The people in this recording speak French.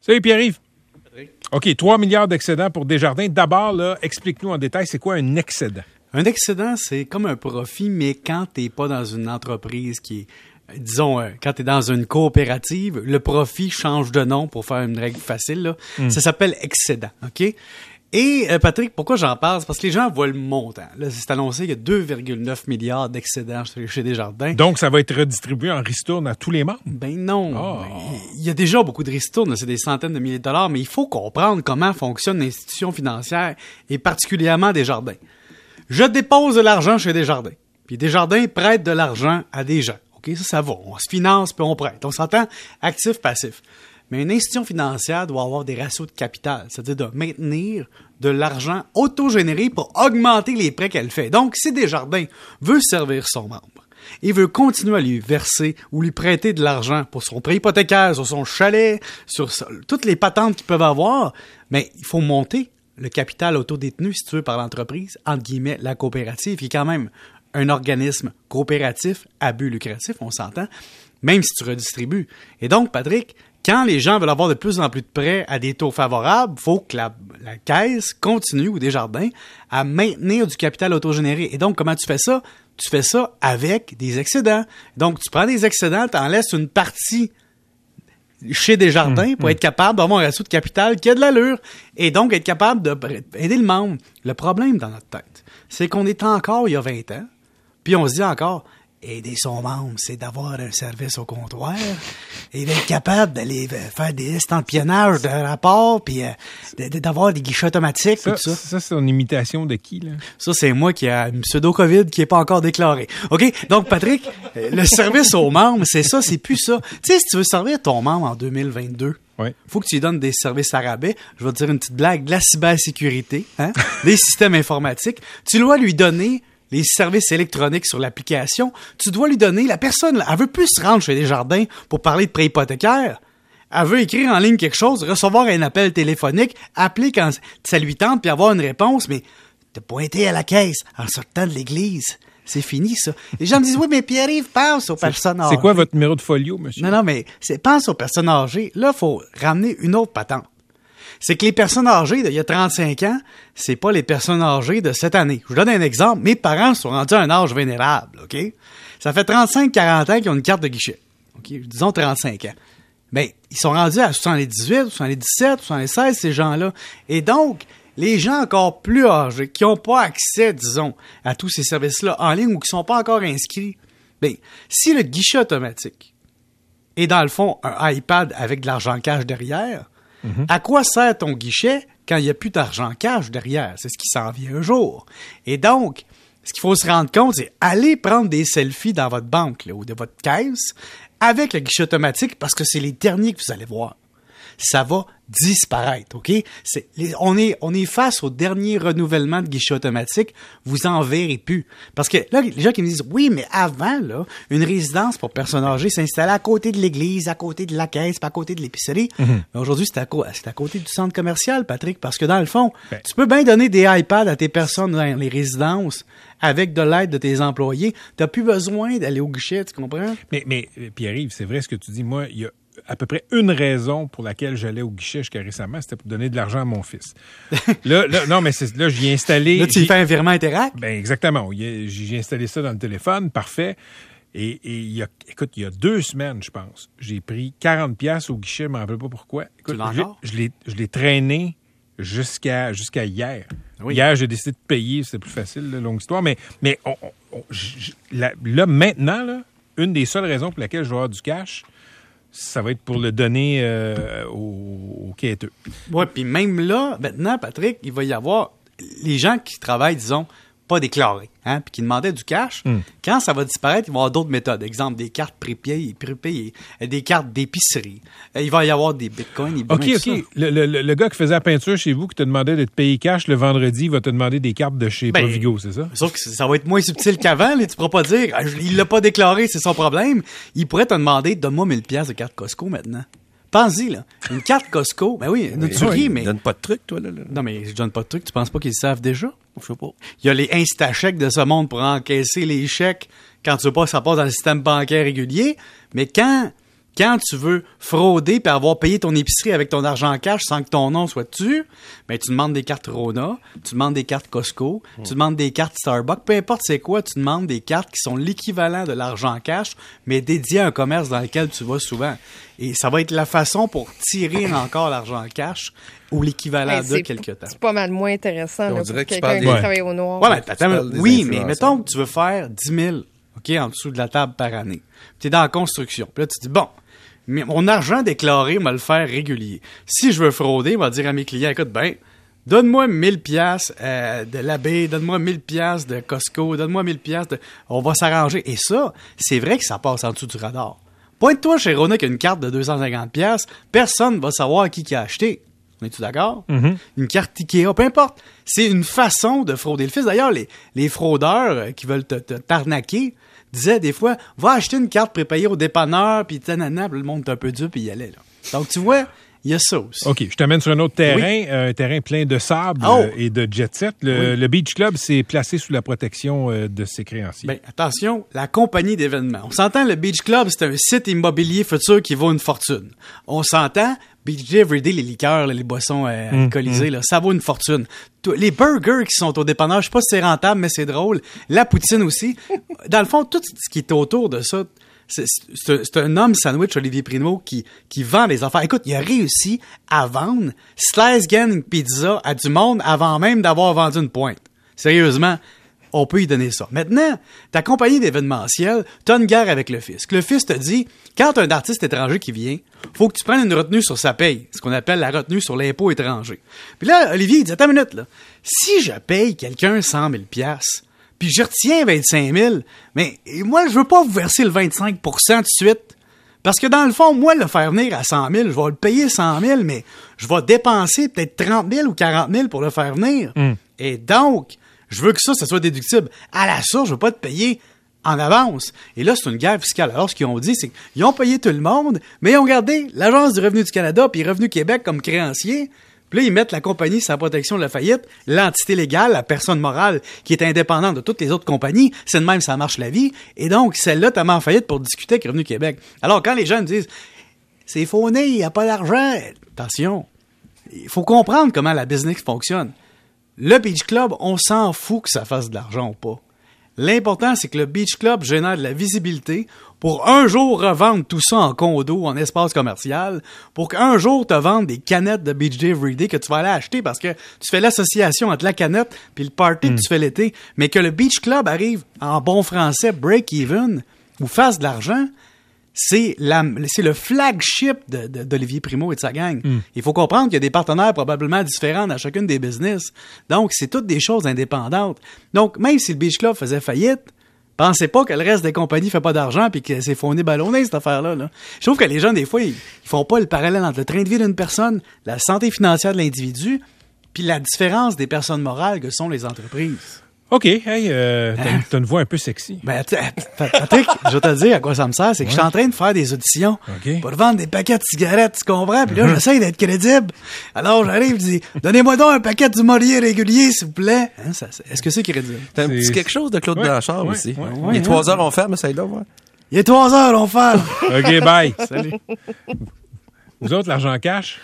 Salut Pierre-Yves. OK, 3 milliards d'excédents pour Desjardins. D'abord, là, explique-nous en détail, c'est quoi un excédent? Un excédent, c'est comme un profit, mais quand tu n'es pas dans une entreprise qui est disons, euh, quand tu es dans une coopérative, le profit change de nom pour faire une règle facile. Là. Hmm. Ça s'appelle excédent. OK? Et euh, Patrick, pourquoi j'en parle? C'est parce que les gens voient le montant. Là, c'est annoncé qu'il y a 2,9 milliards d'excédents chez, Desjardins. Donc, ça va être redistribué en ristourne à tous les membres? Ben non. Ah. Il y a déjà beaucoup de ristournes, c'est des centaines de milliers de dollars, mais il faut comprendre comment fonctionne l'institution financière et particulièrement Desjardins. Je dépose de l'argent chez Desjardins. Puis Desjardins prête de l'argent à des gens. OK, ça, ça va. On se finance puis on prête. On s'entend actif-passif. Mais une institution financière doit avoir des ratios de capital, c'est-à-dire de maintenir de l'argent autogénéré pour augmenter les prêts qu'elle fait. Donc, si Desjardins veut servir son membre et veut continuer à lui verser ou lui prêter de l'argent pour son prêt hypothécaire, sur son chalet, sur toutes les patentes qu'ils peuvent avoir, mais il faut monter le capital autodétenu, si tu veux, par l'entreprise, entre guillemets, la coopérative, qui est quand même un organisme coopératif à but lucratif, on s'entend, même si tu redistribues. Et donc, Patrick, quand les gens veulent avoir de plus en plus de prêts à des taux favorables, faut que la, la caisse continue, ou des jardins, à maintenir du capital autogénéré. Et donc, comment tu fais ça? Tu fais ça avec des excédents. Donc, tu prends des excédents, tu en laisses une partie chez Desjardins pour être capable d'avoir un ratio de capital qui a de l'allure et donc être capable d'aider le membre. Le problème dans notre tête, c'est qu'on est encore il y a 20 ans, puis on se dit encore, aider son membre, c'est d'avoir un service au comptoir et d'être capable d'aller faire des estampillonnages de rapports, puis euh, d'avoir des guichets automatiques, Ça, tout ça. ça c'est une imitation de qui, là? Ça, c'est moi qui a une pseudo-COVID qui est pas encore déclaré. OK? Donc, Patrick, euh, le service aux membres, c'est ça, c'est plus ça. Tu sais, si tu veux servir ton membre en 2022, Ouais. faut que tu lui donnes des services à rabais. Je vais te dire une petite blague, de la cybersécurité, hein? des systèmes informatiques. Tu dois lui donner les services électroniques sur l'application. Tu dois lui donner, la personne, elle veut plus se rendre chez Desjardins pour parler de prêt hypothécaire. Elle veut écrire en ligne quelque chose, recevoir un appel téléphonique, appeler quand ça lui tente, puis avoir une réponse, mais te pointer à la caisse en sortant de l'église. C'est fini, ça. Les gens me disent, oui, mais Pierre-Yves, pense aux personnes âgées. C'est quoi votre numéro de folio, monsieur? Non, non, mais c'est pense aux personnes âgées. Là, faut ramener une autre patente. C'est que les personnes âgées d'il y a 35 ans, c'est pas les personnes âgées de cette année. Je vous donne un exemple. Mes parents sont rendus à un âge vénérable, OK? Ça fait 35-40 ans qu'ils ont une carte de guichet. OK? Disons 35 ans. Ben, ils sont rendus à 78, 77, 76, ces gens-là. Et donc, les gens encore plus âgés, qui n'ont pas accès, disons, à tous ces services-là en ligne ou qui sont pas encore inscrits, ben, si le guichet automatique et dans le fond, un iPad avec de l'argent cash derrière, à quoi sert ton guichet quand il n'y a plus d'argent cash derrière? C'est ce qui s'en vient un jour. Et donc, ce qu'il faut se rendre compte, c'est aller prendre des selfies dans votre banque ou de votre caisse avec le guichet automatique parce que c'est les derniers que vous allez voir. Ça va disparaître, OK? C'est, les- on, est, on est face au dernier renouvellement de guichet automatique. Vous en verrez plus. Parce que là, les gens qui me disent, oui, mais avant, là, une résidence pour personnes âgées s'installait à côté de l'église, à côté de la caisse, puis à côté de l'épicerie. Mais aujourd'hui, c'est à, côté du centre commercial, Patrick, parce que dans le fond, Ben. tu peux bien donner des iPads à tes personnes dans les résidences avec de l'aide de tes employés. Tu plus besoin d'aller au guichet, tu comprends? Mais, mais euh, Pierre-Yves, c'est vrai ce que tu dis. Moi, il y a à peu près une raison pour laquelle j'allais au guichet jusqu'à récemment, c'était pour donner de l'argent à mon fils. là, là, non, mais c'est, là, j'y ai installé. Là, tu fais un virement Interact. Ben exactement. J'ai installé ça dans le téléphone, parfait. Et, et il y a, écoute, il y a deux semaines, je pense, j'ai pris 40 pièces au guichet, je m'en rappelle pas pourquoi. Écoute, je l'ai, je l'ai traîné jusqu'à jusqu'à hier. Oui. Hier, j'ai décidé de payer, c'était plus facile, là, longue histoire. Mais, mais on- on- on- j- j- là, là, maintenant, là, une des seules raisons pour laquelle je vais avoir du cash, ça va être pour le donner euh, aux, quêteux. Ouais, puis même là, maintenant, Patrick, il va y avoir les gens qui travaillent, disons, pas déclarés, hein, puis qui demandaient du cash. Hmm. Quand ça va disparaître, il va y avoir d'autres méthodes. Exemple, des cartes prépayées, prépayées euh, des cartes d'épicerie. Euh, Il va y avoir des bitcoins, OK, OK. Le, le- le- gars qui faisait la peinture chez vous, qui te demandait de te payer cash le vendredi, il va te demander des cartes de chez Ben, Provigo, c'est ça? Sauf que ça va être moins subtil qu'avant. Tu pourras pas dire, Ah, il l'a pas déclaré, c'est son problème. Il pourrait te demander, donne-moi 1000 pièces de carte Costco maintenant. Pense-y, là. Une carte Costco, ben oui, tu ris, mais... Donne pas de truc, toi, là. là. Non, mais je donne pas de truc. Tu penses pas qu'ils le savent déjà? Il y a les Instachèques de ce monde pour encaisser les chèques quand tu veux ça passe dans le système bancaire régulier. Mais quand Quand tu veux frauder puis avoir payé ton épicerie avec ton argent en cash sans que ton nom soit dessus, ben tu demandes des cartes Rona, tu demandes des cartes Costco, tu demandes des cartes Starbucks, peu importe c'est quoi, tu demandes des cartes qui sont l'équivalent de l'argent en cash, mais dédié à un commerce dans lequel tu vas souvent. Et ça va être la façon pour tirer encore l'argent en cash ou l'équivalent Ben, de quelque temps. C'est pas mal moins intéressant On là, dirait pour que tu quelqu'un qui des- travaille au noir. Ouais, mais attends, oui, mais mettons que tu veux faire 10 000, OK, en dessous de la table par année. Tu es dans la construction. Puis là, tu dis, bon, mais mon argent déclaré, on va le faire régulier. Si je veux frauder, on va dire à mes clients, écoute, ben, donne-moi 1000 pièces de l'abbé, donne-moi 1000 pièces de Costco, donne-moi 1000 pièces de... On va s'arranger. Et ça, c'est vrai que ça passe en dessous du radar. Pointe-toi chez Rona qui une carte de 250 pièces, personne va savoir qui qui a acheté. On est-tu d'accord? Une carte Ikea, peu importe. C'est une façon de frauder le fils. D'ailleurs, les, les fraudeurs euh, qui veulent te, t'arnaquer disaient des fois, va acheter une carte prépayée au dépanneur, puis tanana, le monde est un peu dur, puis y allait. Là. Donc, tu vois, il y a ça aussi. OK, je t'amène sur un autre terrain, euh, un terrain plein de sable Oh! euh, et de jet set. Le, Oui. le Beach Club s'est placé sous la protection euh, de ses créanciers. Ben, attention, la compagnie d'événements. On s'entend, le Beach Club, c'est un site immobilier futur qui vaut une fortune. On s'entend, Beach Day Everyday, les liqueurs, les boissons euh, alcoolisées, là, ça vaut une fortune. Les burgers qui sont au dépanneur, je sais pas si c'est rentable, mais c'est drôle. La poutine aussi. Dans le fond, tout ce qui est autour de ça, c'est un- homme sandwich, Olivier Primo, qui, qui vend des affaires. Écoute, il a réussi à vendre Slice Gang Pizza à du monde avant même d'avoir vendu une pointe. Sérieusement, on peut y donner ça. Maintenant, ta compagnie d'événementiel, t'as une guerre avec le fisc. Le fisc te dit, quand un artiste étranger qui vient, faut que tu prennes une retenue sur sa paye, ce qu'on appelle la retenue sur l'impôt étranger. Puis là, Olivier, il dit, attends une minute, là. Si je paye quelqu'un 100 000 piastres, puis je retiens 25 000, mais moi, je veux pas vous verser le 25% tout de suite. Parce que dans le fond, moi, le faire venir à 100 000, je vais le payer 100 000, mais je vais dépenser peut-être 30 000 ou 40 000 pour le faire venir. Et donc, je veux que ça, ça soit déductible. À la source, je veux pas te payer en avance. Et là, c'est une guerre fiscale. Alors, ce qu'ils ont dit, c'est qu'ils ont payé tout le monde, mais ils ont gardé l'Agence du revenu du Canada puis Revenu Québec comme créancier. Puis là, ils mettent la compagnie sans protection de la faillite, l'entité légale, la personne morale qui est indépendante de toutes les autres compagnies. C'est de même, ça marche la vie. Et donc, celle-là, t'as en faillite pour discuter avec Revenu Québec. Alors, quand les gens disent, c'est faux-né, il n'y a pas d'argent, attention. Il faut comprendre comment la business fonctionne. Le Beach Club, on s'en fout que ça fasse de l'argent ou pas. L'important, c'est que le Beach Club génère de la visibilité pour un jour revendre tout ça en condo, en espace commercial, pour qu'un jour te vendre des canettes de Beach Day Everyday que tu vas aller acheter parce que tu fais l'association entre la canette puis le party que tu fais l'été, mais que le Beach Club arrive en bon français break-even ou fasse de l'argent, c'est le flagship de- de- d'Olivier Primo et de sa gang. Il faut comprendre qu'il y a des partenaires probablement différents dans chacune des business. Donc, c'est toutes des choses indépendantes. Donc, même si le Beach Club faisait faillite, pensez pas que le reste des compagnies fait pas d'argent puis que c'est fondé ballonné, cette affaire-là. là. Je trouve que les gens, des fois, ils, ils font pas le parallèle entre le train de vie d'une personne, la santé financière de l'individu, puis la différence des personnes morales que sont les entreprises. OK, hey, euh, t'as une- t'as une voix un peu sexy. Ben, tu- Patrick, je vais te dire à quoi ça me sert. C'est que je suis en train de faire des auditions OK. pour vendre des paquets de cigarettes, tu comprends? Puis là, j'essaie d'être crédible. Alors, j'arrive, je dis, donnez-moi donc un paquet du Maurier régulier, s'il vous plaît. Hein, ça- c'est- Est-ce que c'est crédible? T'as un C'est- petit quelque chose de Claude Ouais, Blanchard ouais, aussi. ouais, Il est trois heures, on ferme, essaye là, ouais. Il est trois heures, on fait. OK, bye. Salut. Vous autres, l'argent cash?